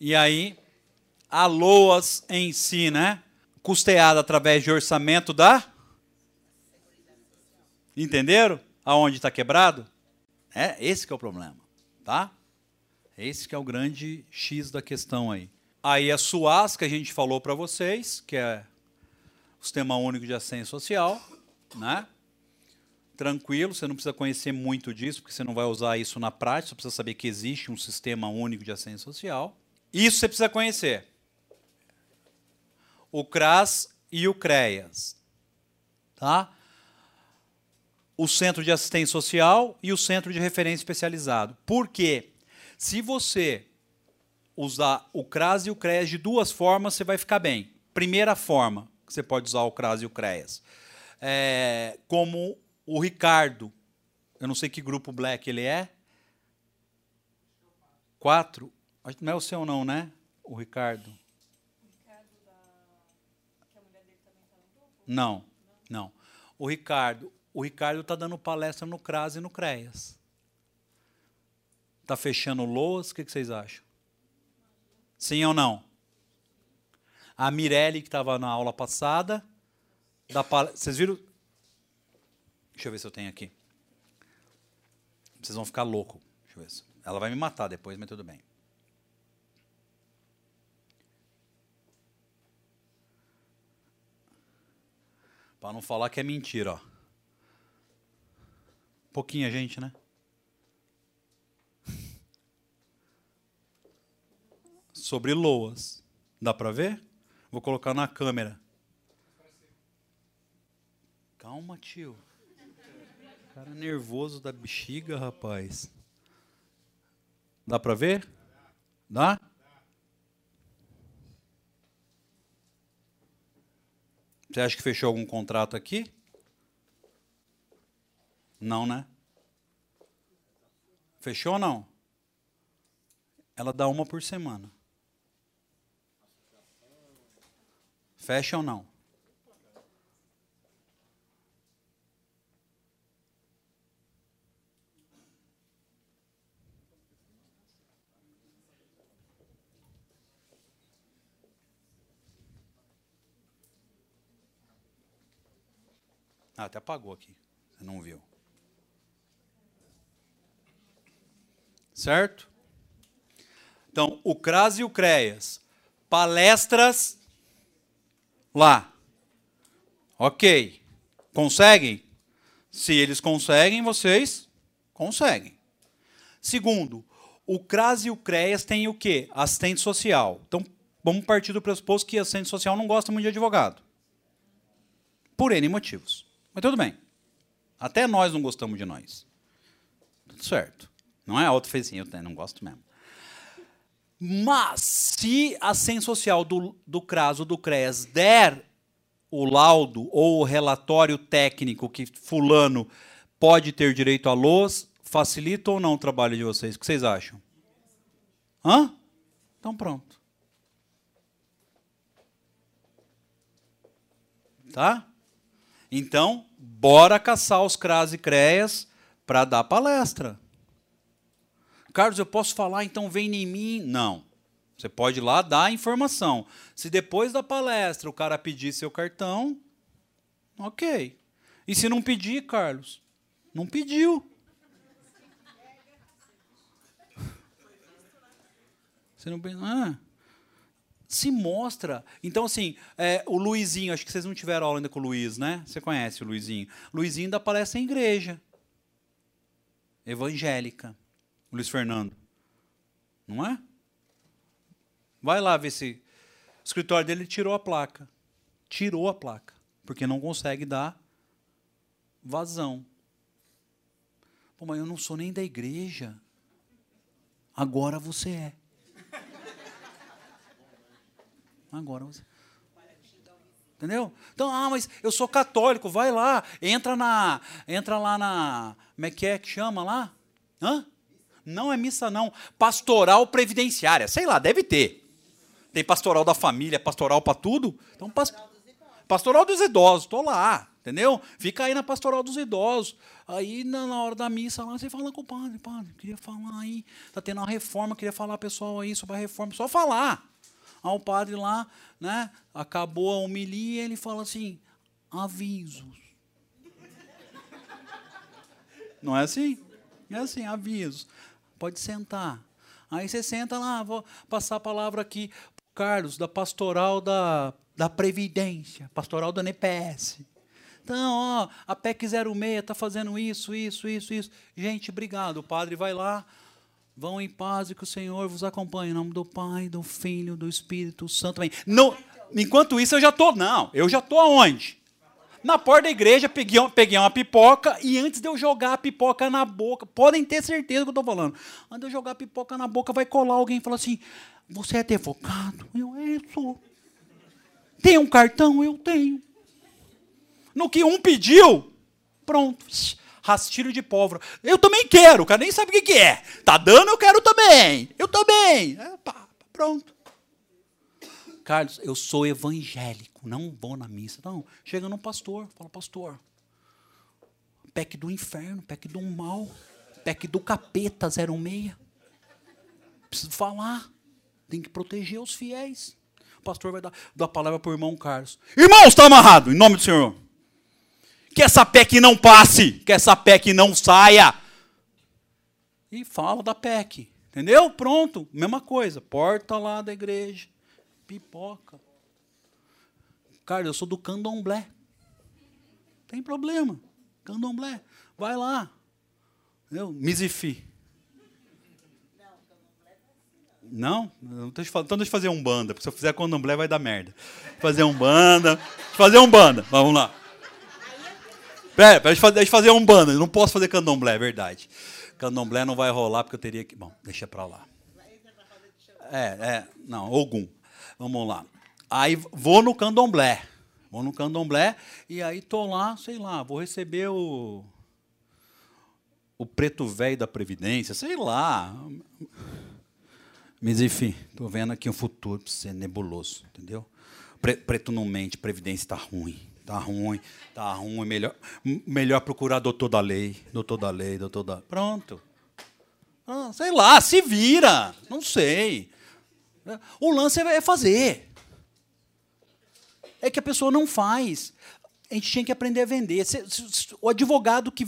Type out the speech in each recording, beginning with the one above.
E aí, a LOAS em si, né? Custeada através de orçamento da. Entenderam? Aonde está quebrado? É esse que é o problema, tá? Esse que é o grande X da questão aí. Aí a SUAS, que a gente falou para vocês, que é o Sistema Único de Assistência Social, né? Tranquilo, você não precisa conhecer muito disso, porque você não vai usar isso na prática, você precisa saber que existe um Sistema Único de Assistência Social. Isso você precisa conhecer. O CRAS e o CREAS. Tá? O Centro de Assistência Social e o Centro de Referência Especializado. Por quê? Se você usar o CRAS e o CREAS de duas formas, você vai ficar bem. Primeira forma que você pode usar o CRAS e o CREAS. É, como o Ricardo, eu não sei que grupo black ele é. Quatro. Não é o seu não, né? O Ricardo. Não, não. O Ricardo, o Ricardo está dando palestra no CRAS e no CREAS. Está fechando LOAS, o que, que vocês acham? Sim ou não? A Mirelle, que estava na aula passada, da. Vocês viram? Deixa eu ver se eu tenho aqui. Vocês vão ficar loucos. Deixa eu ver. Ela vai me matar depois, mas tudo bem. Para não falar que é mentira, ó. Pouquinha gente, né? Sobre loas. Dá para ver? Vou colocar na câmera. Calma, tio. Cara nervoso da bexiga, rapaz. Dá para ver? Dá? Você acha que fechou algum contrato aqui? Não, né? Fechou ou não? Ela dá uma por semana. Fecha ou não? Ah, até apagou aqui. Você não viu. Certo? Então, o CRAS e o CREAS. Palestras lá. Ok. Conseguem? Se eles conseguem, vocês conseguem. Segundo, o CRAS e o CREAS têm o quê? Assistente social. Então, vamos partir do pressuposto que assistente social não gosta muito de advogado. Por N motivos. Mas tudo bem. Até nós não gostamos de nós. Tudo certo. Não é auto fez assim, eu não gosto mesmo. Mas, se a assistente social do, do CRAS ou do CREAS der o laudo ou o relatório técnico que fulano pode ter direito à luz, facilita ou não o trabalho de vocês? O que vocês acham? Hã? Então pronto. Tá? Então, bora caçar os CRAS e CREAS para dar palestra. Carlos, eu posso falar, então vem em mim? Não. Você pode ir lá dar informação. Se depois da palestra o cara pedir seu cartão, ok. E se não pedir, Carlos? Não pediu. Você não ah, se mostra. Então, assim, é, o Luizinho, acho que vocês não tiveram aula ainda com o Luiz, né? Você conhece o Luizinho. Luizinho dá palestra em igreja. Evangélica. Luiz Fernando. Não é? Vai lá ver se. O escritório dele tirou a placa. Tirou a placa. Porque não consegue dar vazão. Pô, mas eu não sou nem da igreja. Agora você é. Agora você. Entendeu? Então, ah, mas eu sou católico, vai lá, entra na, entra lá na, como é que é que chama lá? Hã? Não é missa, não. Pastoral previdenciária. Sei lá, deve ter. Tem pastoral da família, pastoral para tudo. Então, pas... pastoral dos idosos, estou lá. Entendeu? Fica aí na pastoral dos idosos. Aí, na, hora da missa, lá, você fala com o padre, padre, queria falar aí, está tendo uma reforma, queria falar pessoal aí sobre a reforma. Só falar. Aí o padre lá, né, acabou a homilia, ele fala assim, avisos. Não é assim? É assim, avisos. Pode sentar. Aí você senta lá, vou passar a palavra aqui para Carlos, da pastoral da, da Previdência, pastoral da NPS. Então, ó, a PEC 06 está fazendo isso, isso, isso, isso. Gente, obrigado. O padre vai lá, vão em paz e que o Senhor vos acompanhe. Em nome do Pai, do Filho, do Espírito Santo. Amém. Não, enquanto isso, eu já estou. Não, eu já estou aonde? Na porta da igreja, peguei, peguei uma pipoca e antes de eu jogar a pipoca na boca, podem ter certeza que eu estou falando. Antes de eu jogar a pipoca na boca, vai colar alguém e falar assim: Você é advogado? Eu, é, sou. Tem um cartão? Eu tenho. No que um pediu, pronto. Rastilho de pólvora. Eu também quero, o cara nem sabe o que, é. Tá dando, eu quero também. Eu também. É, pá, pronto. Carlos, eu sou evangélico, não vou na missa. Não, chega no pastor, fala, pastor, PEC do inferno, PEC do mal, PEC do capeta 06. Preciso falar, tem que proteger os fiéis. O pastor vai dar, dar a palavra para o irmão Carlos. Irmão, está amarrado, em nome do Senhor. Que essa PEC não passe, que essa PEC não saia. E fala da PEC. Entendeu? Pronto, mesma coisa. Porta lá da igreja. Pipoca. Cara, eu sou do candomblé. Tem problema. Candomblé. Vai lá. Entendeu? Misifi. Não? não então deixa eu fazer um banda, porque se eu fizer candomblé vai dar merda. Fazer um banda. Fazer um banda. Vamos lá. Pera, deixa eu fazer um banda. Eu não posso fazer candomblé, é verdade. Candomblé não vai rolar porque eu teria que. Bom, deixa pra lá. É, é. Não, Ogum. Vamos lá. Aí vou no candomblé. Vou no candomblé e aí tô lá, sei lá, vou receber o. O preto velho da Previdência, sei lá. Mas enfim, tô vendo aqui um futuro para ser nebuloso, entendeu? Preto não mente, Previdência está ruim. Tá ruim, tá ruim, melhor, melhor procurar doutor da lei, doutor da lei, doutor da. Pronto. Ah, sei lá, se vira. Não sei. O lance é fazer. É que a pessoa não faz. A gente tinha que aprender a vender. O advogado que,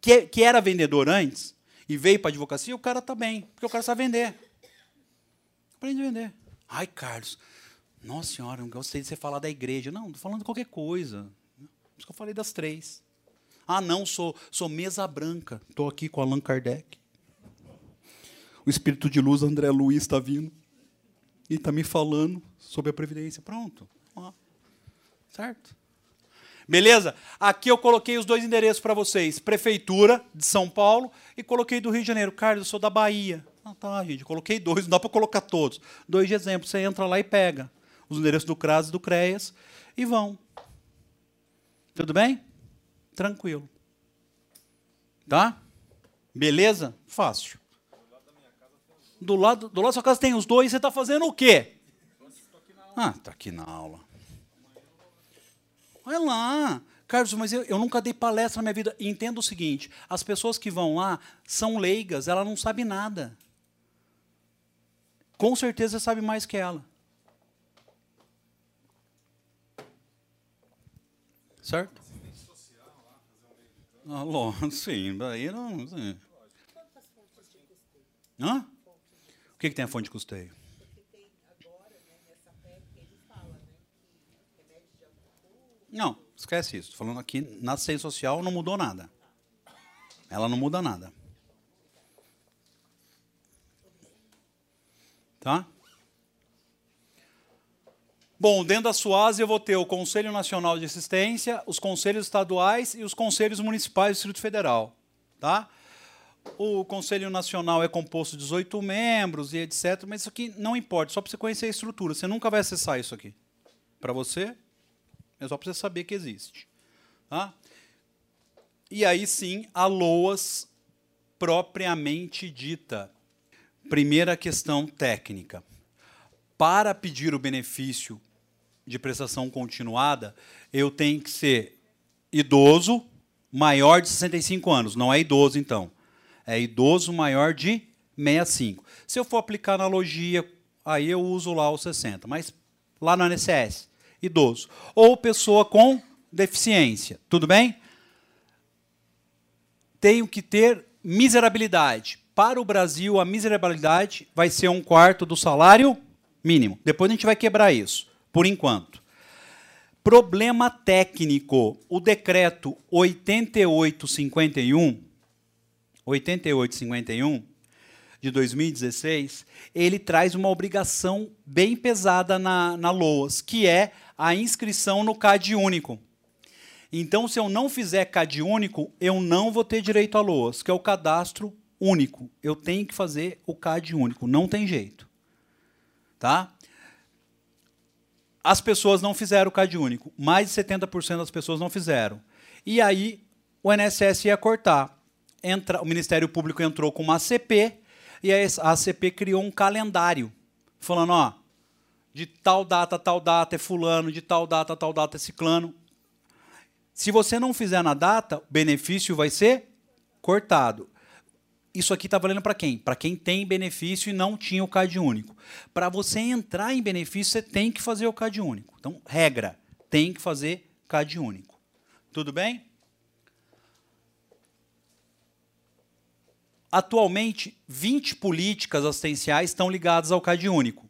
que, era vendedor antes e veio para a advocacia, o cara está bem, porque o cara sabe vender. Aprende a vender. Ai, Carlos, nossa senhora, não gostei de você falar da igreja. Não, estou falando de qualquer coisa. Por isso que eu falei das três. Ah, não, sou, sou mesa branca. Estou aqui com Allan Kardec. O espírito de luz, André Luiz, está vindo. E está me falando sobre a Previdência. Pronto. Ó. Certo? Beleza? Aqui eu coloquei os dois endereços para vocês: Prefeitura de São Paulo e coloquei do Rio de Janeiro. Carlos, eu sou da Bahia. Ah, tá, gente. Coloquei dois, não dá para colocar todos. Dois de exemplo. Você entra lá e pega os endereços do CRAS e do CREAS e vão. Tudo bem? Tranquilo. Tá? Beleza? Fácil. Do lado, do lado da sua casa tem os dois, você está fazendo o quê? Ah, está aqui na aula. Olha lá. Carlos, mas eu, eu, nunca dei palestra na minha vida. entenda o seguinte: as pessoas que vão lá são leigas, ela não sabe nada. Com certeza sabe mais que ela. Certo? Ah, lógico, sim. Daí não. Sim. Hã? O que, que tem a fonte de custeio? Não, esquece isso. Falando aqui na ciência social não mudou nada. Ela não muda nada. Tá? Bom, dentro da SUAS eu vou ter o Conselho Nacional de Assistência, os conselhos estaduais e os conselhos municipais do Distrito Federal. Tá? O Conselho Nacional é composto de 18 membros e etc. Mas isso aqui não importa, só para você conhecer a estrutura. Você nunca vai acessar isso aqui. Para você, é só para você saber que existe. Tá? E aí sim, a LOAS propriamente dita. Primeira questão técnica. Para pedir o benefício de prestação continuada, eu tenho que ser idoso maior de 65 anos. Não é idoso, então. É idoso maior de 65. Se eu for aplicar analogia, aí eu uso lá o 60. Mas lá no ANSS, idoso. Ou pessoa com deficiência. Tudo bem? Tenho que ter miserabilidade. Para o Brasil, a miserabilidade vai ser um quarto do salário mínimo. Depois a gente vai quebrar isso, por enquanto. Problema técnico. O decreto 8851, 8851 de 2016, ele traz uma obrigação bem pesada na, na LOAS, que é a inscrição no CAD único. Então, se eu não fizer CAD único, eu não vou ter direito a LOAS, que é o cadastro único. Eu tenho que fazer o CAD único, não tem jeito. Tá? As pessoas não fizeram o CAD único. Mais de 70% das pessoas não fizeram. E aí o INSS ia cortar. Entra, o Ministério Público entrou com uma ACP e a ACP criou um calendário, falando, ó, de tal data tal data é fulano, de tal data tal data é ciclano. Se você não fizer na data, o benefício vai ser cortado. Isso aqui está valendo para quem? Para quem tem benefício e não tinha o CAD único. Para você entrar em benefício, você tem que fazer o CAD único. Então, regra, tem que fazer CAD único. Tudo bem? Atualmente, 20 políticas assistenciais estão ligadas ao CAD único.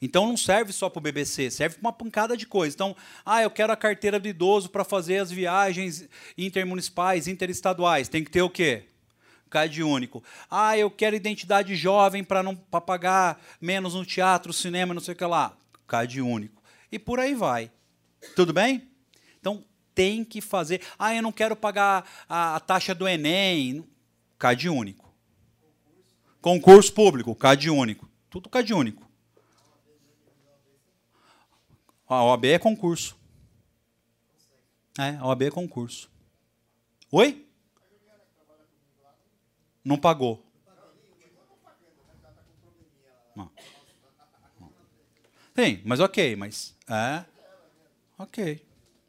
Então não serve só para o BBC, serve para uma pancada de coisas. Então, ah, eu quero a carteira do idoso para fazer as viagens intermunicipais, interestaduais. Tem que ter o quê? CAD único. Ah, eu quero identidade jovem para não pra pagar menos no teatro, cinema, não sei o que lá. CAD único. E por aí vai. Tudo bem? Então, tem que fazer. Ah, eu não quero pagar a, a taxa do Enem. CAD único. Concurso público, CAD único. Tudo CAD único. A OAB é concurso. É, a OAB é concurso. Oi? Não pagou. Não. Tem, mas ok, mas. É. Ok.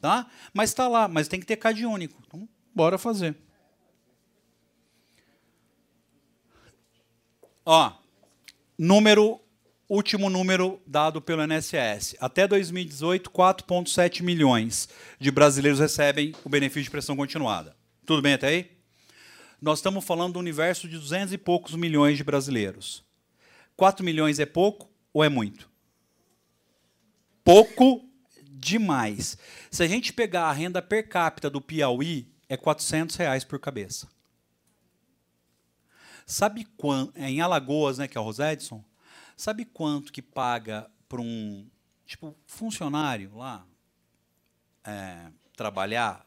Tá? Mas está lá, mas tem que ter CAD único. Então, bora fazer. Ó, número Último número dado pelo INSS. Até 2018, 4,7 milhões de brasileiros recebem o benefício de pressão continuada. Tudo bem até aí? Nós estamos falando do universo de 200 e poucos milhões de brasileiros. 4 milhões é pouco ou é muito? Pouco demais. Se a gente pegar a renda per capita do Piauí, é 400 reais por cabeça. Sabe quando, em Alagoas, né, que é o Rosedson, Sabe quanto que paga para um tipo funcionário lá é, trabalhar?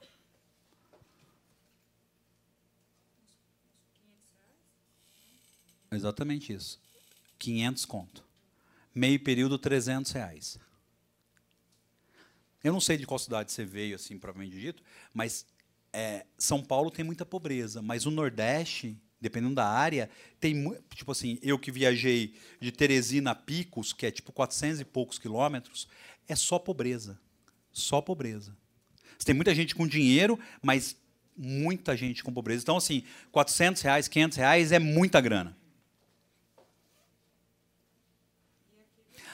Exatamente isso. 500 conto. Meio período, 300 reais. Eu não sei de qual cidade você veio, assim, provavelmente dito, mas é, São Paulo tem muita pobreza, mas o Nordeste dependendo da área, tem tipo assim, eu que viajei de Teresina a Picos, que é tipo 400 e poucos quilômetros, é só pobreza. Só pobreza. Você tem muita gente com dinheiro, mas muita gente com pobreza. Então, assim, 400 reais, 500 reais é muita grana.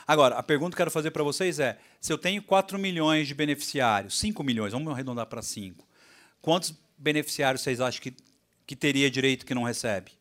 Agora, a pergunta que eu quero fazer para vocês é: se eu tenho 4 milhões de beneficiários, 5 milhões, vamos arredondar para 5, quantos beneficiários vocês acham que que teria direito que não recebe?